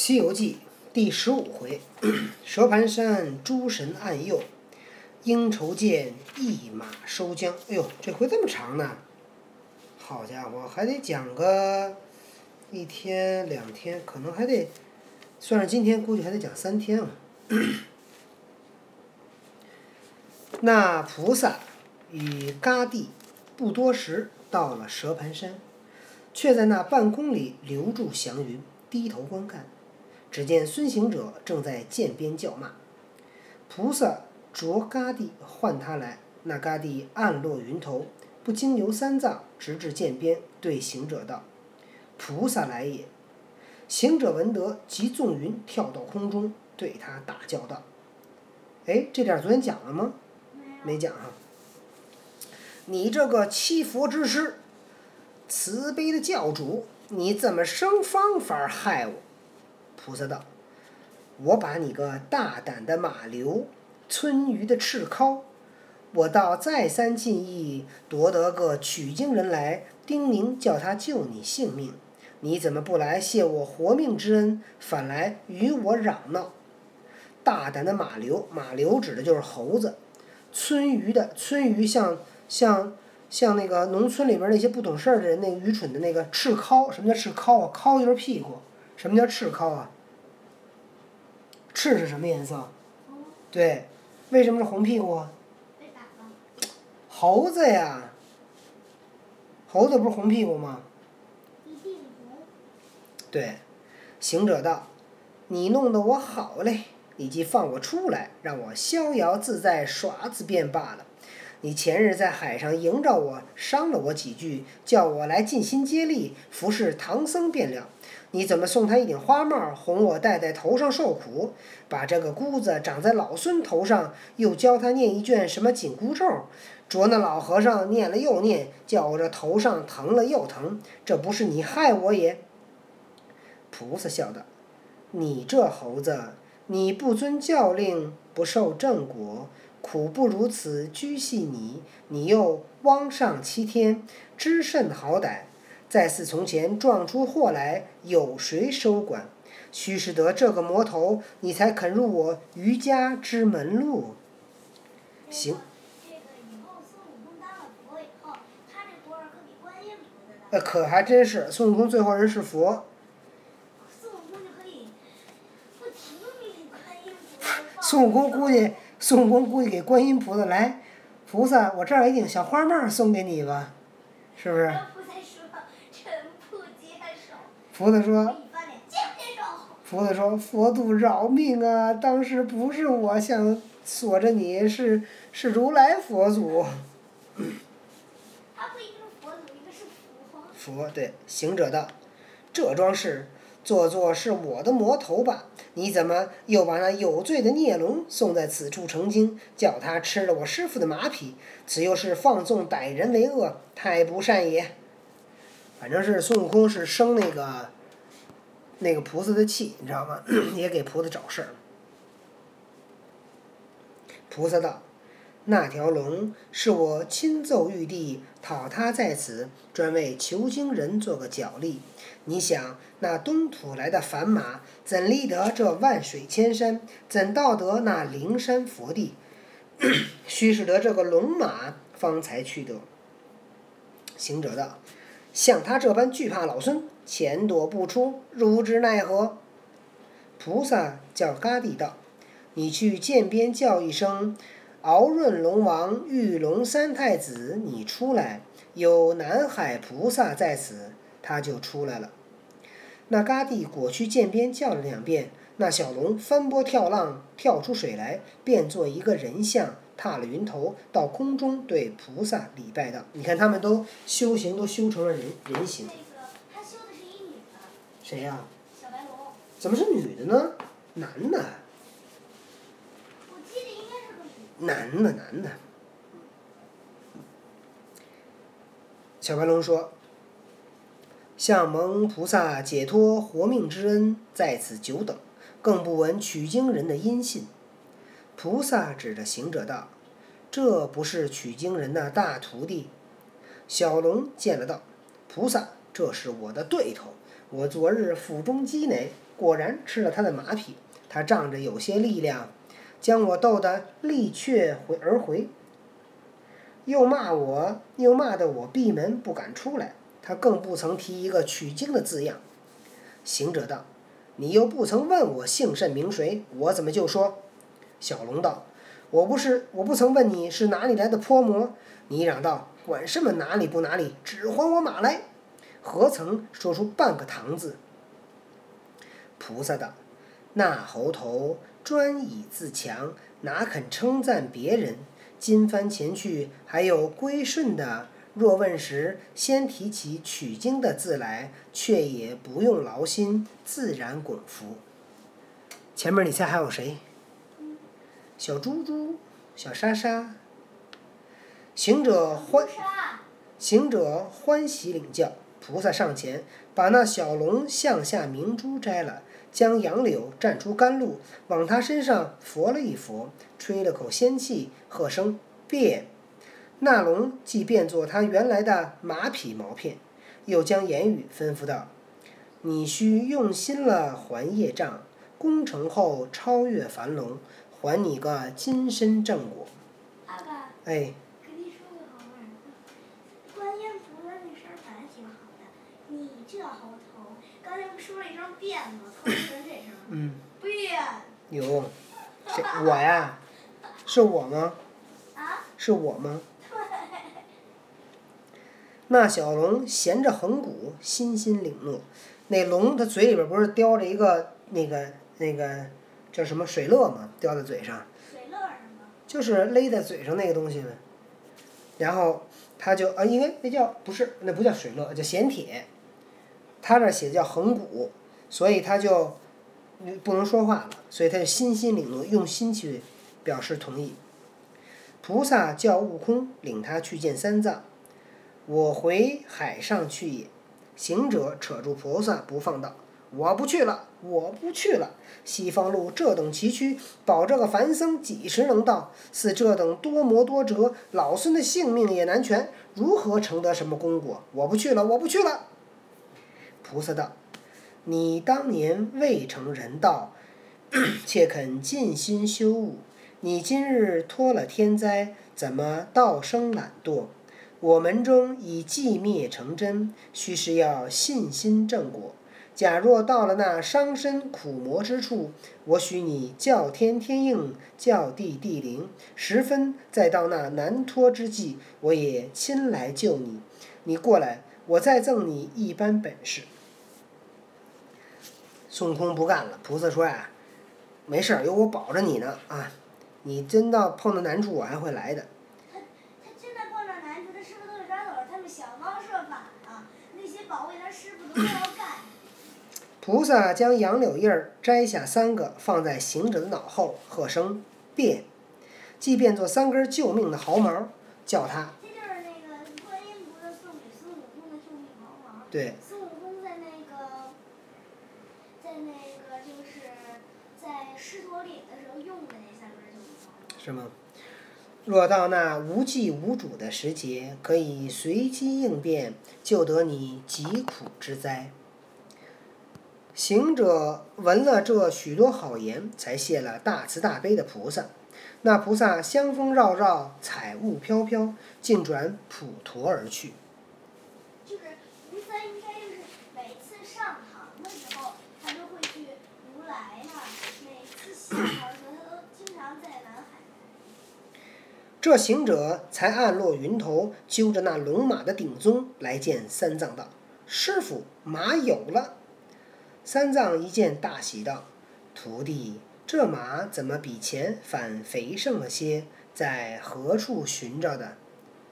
西游记》第十五回，蛇盘山诸神暗佑，应酬见一马收缰。哎呦，这回这么长呢！好家伙，还得讲个一天两天，可能还得算上今天，估计还得讲三天了。那菩萨与嘎地不多时到了蛇盘山，却在那半空里留住祥云，低头观看。只见孙行者正在涧边叫骂，菩萨着嘎地唤他来，那嘎地暗落云头，不经由三藏，直至涧边，对行者道：“菩萨来也。”行者闻得，即纵云跳到空中，对他大叫道：“哎，这点昨天讲了吗？没讲哈。你这个欺佛之师，慈悲的教主，你怎么生方法害我？”菩萨道：“我把你个大胆的马流，村鱼的赤尻，我倒再三尽意夺得个取经人来，叮咛叫他救你性命。你怎么不来谢我活命之恩，反来与我嚷闹？大胆的马流，马流指的就是猴子。村鱼的村鱼像像像那个农村里边那些不懂事儿的人，那愚蠢的那个赤尻，什么叫赤尻啊？尻就是屁股。什么叫赤尻啊？赤是什么颜色？对，为什么是红屁股？猴子呀，猴子不是红屁股吗？对，行者道：“你弄得我好嘞，你即放我出来，让我逍遥自在耍子便罢了。你前日在海上迎着我，伤了我几句，叫我来尽心接力服侍唐僧便了。你怎么送他一顶花帽，哄我戴在头上受苦？把这个箍子长在老孙头上，又教他念一卷什么紧箍咒，着那老和尚念了又念，叫我这头上疼了又疼。这不是你害我也？”菩萨笑道：“你这猴子，你不遵教令，不受正果，苦不如此居系你。你又汪上七天，知甚好歹？再似从前撞出祸来，有谁收管？须是得这个魔头，你才肯入我余家之门路。行。呃，可还真是，孙悟空最后人是佛。孙悟空估计，孙悟空估计给观音菩萨来，菩萨，我这儿有一顶小花帽送给你吧，是不是？菩萨说。菩萨说：“佛度饶命啊！当时不是我想锁着你，是是如来佛祖。”佛对行者道：“这桩事。”做作是我的魔头吧？你怎么又把那有罪的孽龙送在此处成精，叫他吃了我师傅的马匹？此又是放纵歹人为恶，太不善也。反正是孙悟空是生那个那个菩萨的气，你知道吗？也给菩萨找事儿。菩萨道：“那条龙是我亲奏玉帝，讨他在此，专为求经人做个脚力。你想？”那东土来的凡马，怎立得这万水千山？怎到得那灵山佛地？须是得这个龙马，方才去得。行者道：“像他这般惧怕老孙，前躲不出，如之奈何？”菩萨叫嘎地道：“你去涧边叫一声，敖润龙王、玉龙三太子，你出来。有南海菩萨在此，他就出来了。”那嘎地果去涧边叫了两遍，那小龙翻波跳浪，跳出水来，变作一个人像，踏了云头，到空中对菩萨礼拜道：“你看他们都修行，都修成了人人形。”他修的是一女的。谁呀？小白龙。怎么是女的呢？男的。我记得应该是个女。男的，男的。小白龙说。向蒙菩萨解脱活命之恩，在此久等，更不闻取经人的音信。菩萨指着行者道：“这不是取经人的大徒弟。”小龙见了道：“菩萨，这是我的对头，我昨日腹中饥馁，果然吃了他的马匹。他仗着有些力量，将我逗得力却回而回。又骂我，又骂得我闭门不敢出来。他更不曾提一个取经的字样。行者道：“你又不曾问我姓甚名谁，我怎么就说？”小龙道：“我不是，我不曾问你是哪里来的泼魔。”你嚷道：“管什么哪里不哪里，只还我马来！”何曾说出半个唐字？菩萨道：“那猴头专以自强，哪肯称赞别人？今番前去，还有归顺的。若问时，先提起取经的字来，却也不用劳心，自然拱服。前面你猜还有谁？小猪猪，小莎莎。行者欢，行者欢喜领教。菩萨上前，把那小龙向下明珠摘了，将杨柳蘸出甘露，往他身上拂了一拂，吹了口仙气，喝声变。那龙即变作他原来的马匹毛片，又将言语吩咐道：“你须用心了还业障，功成后超越凡龙，还你个金身正果。”哎，跟你说个好玩的。观音菩萨那声儿本来挺好的，你这猴头，刚才不说嗯，变。有，谁我呀？是我吗？啊？是我吗？那小龙衔着横骨，欣欣领诺。那龙它嘴里边不是叼着一个那个那个叫什么水乐吗？叼在嘴上，水乐是吗？就是勒在嘴上那个东西呗。然后他就啊，因为那叫不是那不叫水乐，叫衔铁。他这写的叫横骨，所以他就不能说话了，所以他就心心领诺，用心去表示同意。菩萨叫悟空领他去见三藏。我回海上去也。行者扯住菩萨不放道：“我不去了，我不去了。西方路这等崎岖，保这个凡僧几时能到？似这等多磨多折，老孙的性命也难全，如何成得什么功果？我不去了，我不去了。”菩萨道：“你当年未成人道，且肯尽心修悟。你今日脱了天灾，怎么道生懒惰？我门中以寂灭成真，须是要信心正果。假若到了那伤身苦磨之处，我许你叫天天应，叫地地灵。十分再到那难脱之际，我也亲来救你。你过来，我再赠你一般本事。孙悟空不干了，菩萨说呀、没事儿，有我保着你呢啊！你真到碰到难处，我还会来的。他真的碰到难处，他师傅都给抓走了，他们想方设法啊，那些保卫他师傅都要干。菩萨将杨柳叶儿摘下三个，放在行者的脑后，喝声变，即变作三根救命的毫毛，叫他这就是那个观音菩萨送给孙悟空的救命毫毛。对孙悟空在那个，在那个就是在狮驼岭的时候用的那三根救命毫毛。是吗？若到那无际无主的时节，可以随机应变，救得你疾苦之灾。行者闻了这许多好言，才谢了大慈大悲的菩萨。那菩萨香风绕绕，彩雾飘飘，尽转普陀而去。就是菩萨应该就是每次上堂的时候，他都会去如来那儿；每次下堂的时候，他都经常在南海。这行者才暗落云头，揪着那龙马的顶宗来见三藏道：“师傅，马有了。”三藏一见大喜道：“徒弟，这马怎么比前反肥盛了些？在何处寻着的？”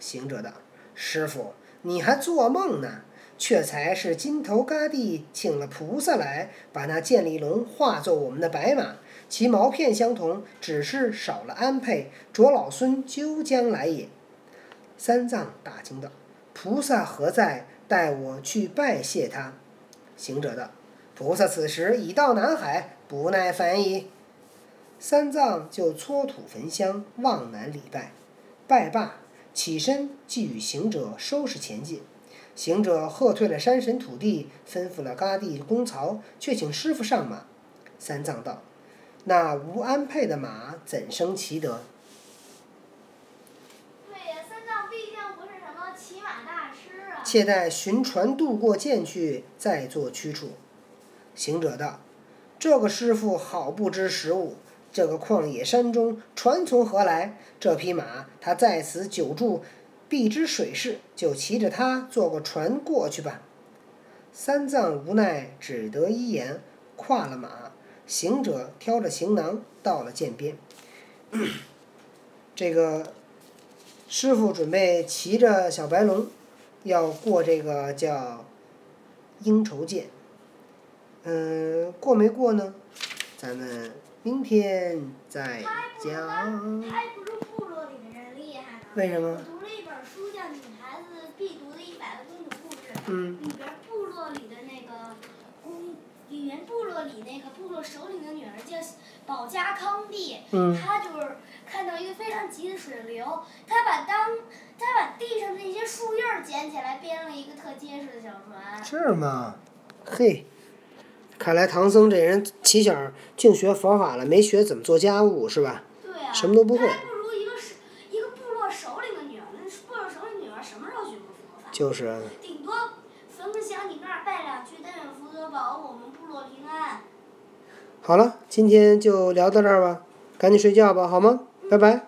行者道：“师傅，你还做梦呢？却才是金头嘎地请了菩萨来，把那剑力龙化作我们的白马，其毛片相同，只是少了安配，着老孙究将来也。”三藏大惊道：“菩萨何在？带我去拜谢他。”行者道：“菩萨此时已到南海，不耐烦矣。”三藏就搓土焚香，望南礼拜，拜罢，起身即与行者收拾前进。行者喝退了山神土地，吩咐了嘎地公曹，却请师傅上马。三藏道：“那无鞍辔的马，怎生其德？”对呀，三藏毕竟不是什么骑马大师啊。且待寻船渡过涧去，再做驱处。行者道：“这个师傅好不知时务。这个旷野山中，船从何来？这匹马，他在此久住，必知水势，就骑着它坐个船过去吧。”三藏无奈，只得依言，跨了马。行者挑着行囊，到了涧边。这个师傅准备骑着小白龙，要过这个叫鹰愁涧。嗯，过没过呢？咱们明天再讲。不如部落里的人厉害呢。为什么我？读了一本书，叫《女孩子必读的一百个公主故事》。嗯公，里面部落里那个部落首领的女儿叫保加康帝，嗯她就是看到一个非常急的水流，她把当她把地上的那些树叶儿捡起来，编了一个特结实的小船。是吗？嘿，看来唐僧这人起小净学佛法了，没学怎么做家务是吧？对啊。什么都不会还不如一个是一个部落首领的女儿，那部落首领女儿什么时候学过佛法？就是啊。顶多逢个小你那儿拜两句，但愿福德保我们部落平安。好了，今天就聊到这儿吧，赶紧睡觉吧，好吗？拜拜。